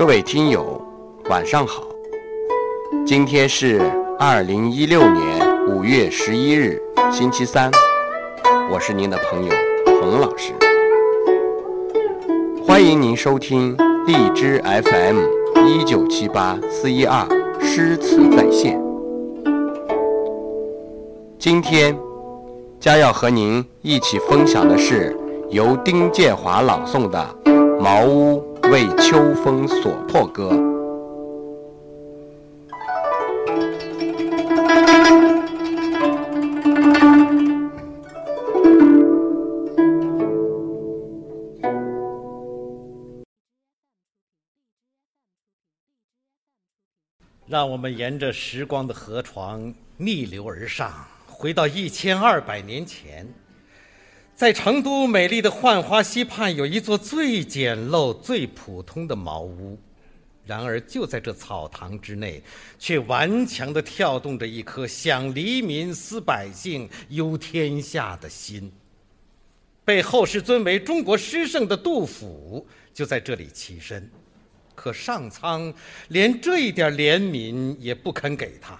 各位听友，晚上好。今天是二零一六年五月十一日，星期三。我是您的朋友洪老师，欢迎您收听荔枝 FM 一九七八四一二诗词在线。今天将要和您一起分享的是由丁建华朗诵的《茅屋为秋风所破歌》。让我们沿着时光的河床逆流而上，回到一千二百年前，在成都美丽的浣花溪畔，有一座最简陋、最普通的茅屋。然而，就在这草堂之内，却顽强地跳动着一颗想黎民、思百姓、忧天下的心。被后世尊为中国诗圣的杜甫，就在这里栖身。可上苍连这一点怜悯也不肯给他。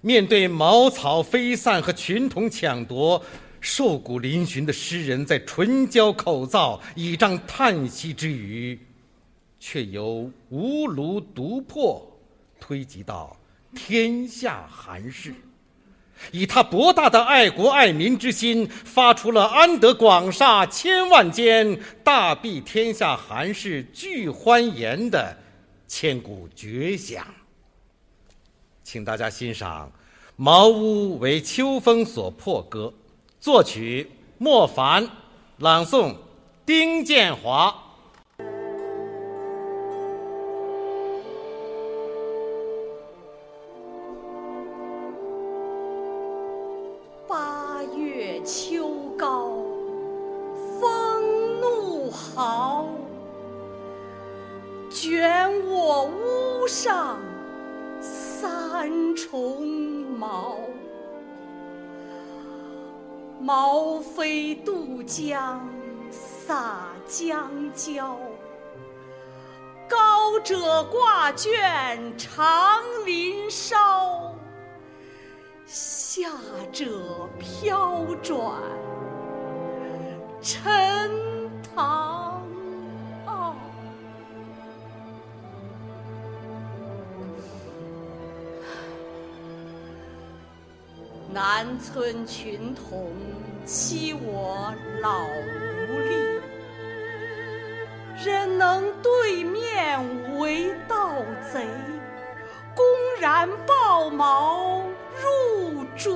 面对茅草飞散和群童抢夺，瘦骨嶙峋的诗人在唇焦口燥、倚杖叹息之余，却由无炉独破推及到天下寒士。以他博大的爱国爱民之心，发出了“安得广厦千万间，大庇天下寒士俱欢颜”的千古绝响。请大家欣赏《茅屋为秋风所破歌》，作曲莫凡，朗诵丁建华。八月秋高风怒号，卷我屋上三重茅。毛飞渡江洒江郊，高者挂卷长林梢。下者飘转沉塘南村群童欺我老无力，忍能对面为盗贼，公然抱茅。入竹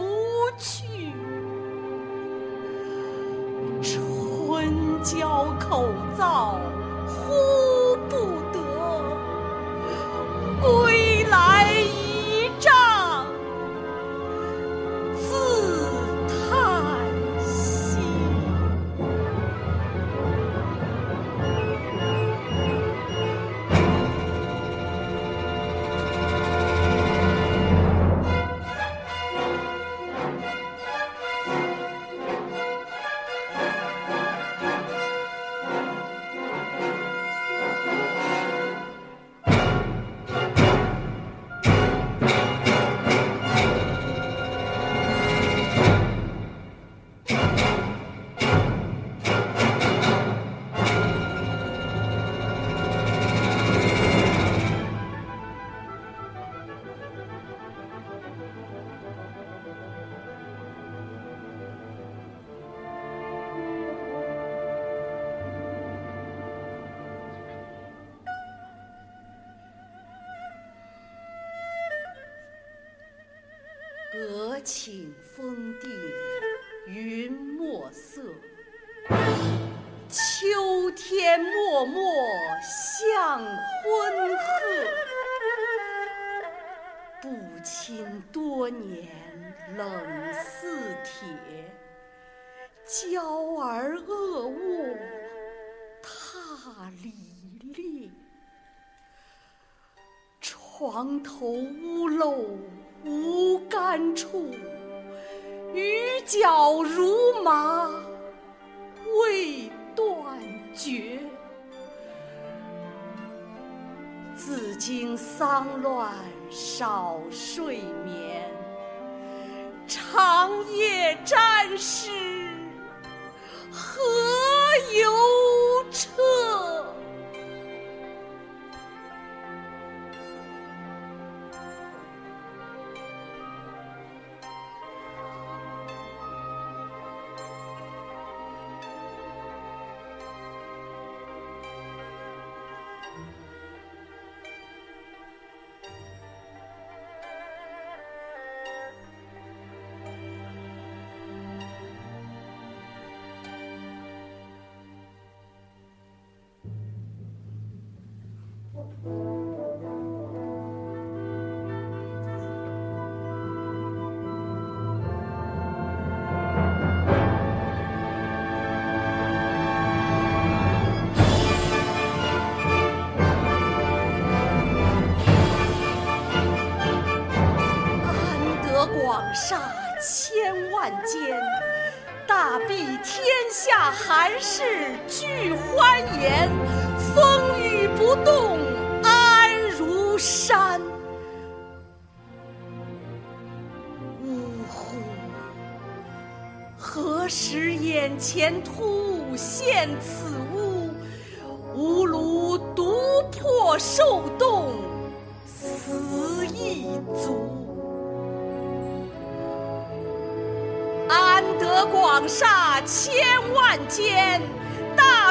去，唇焦口燥，阁寝风定云墨色，秋天漠漠向昏壑。不亲多年冷似铁，娇儿恶卧踏里裂。床头屋漏无干处，雨脚如麻未断绝。自经丧乱少睡眠，长夜战士何由安得广厦千万间大庇天下寒士俱欢颜。风雨不动安如山。呜呼！何时眼前突现此屋？吾庐独破受冻，死亦足。安得广厦千万间，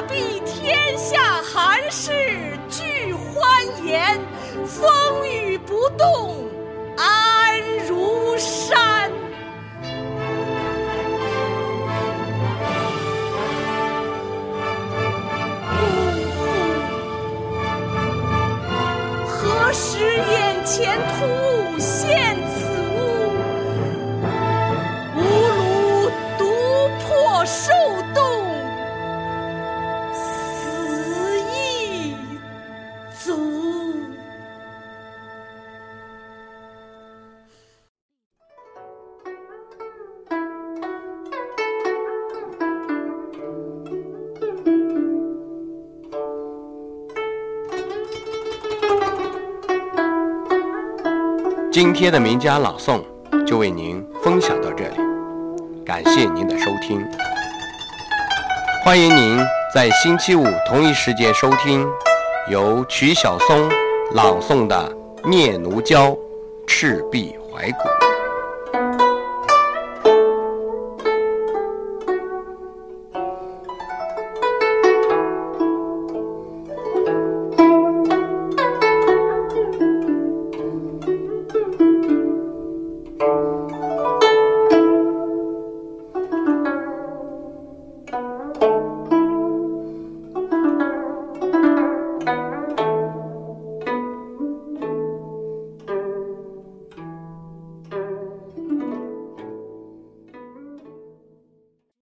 必天下寒士俱欢颜。风雨不动今天的名家朗诵就为您分享到这里，感谢您的收听。欢迎您在星期五同一时间收听由曲晓松朗诵的《念奴娇·赤壁怀古》。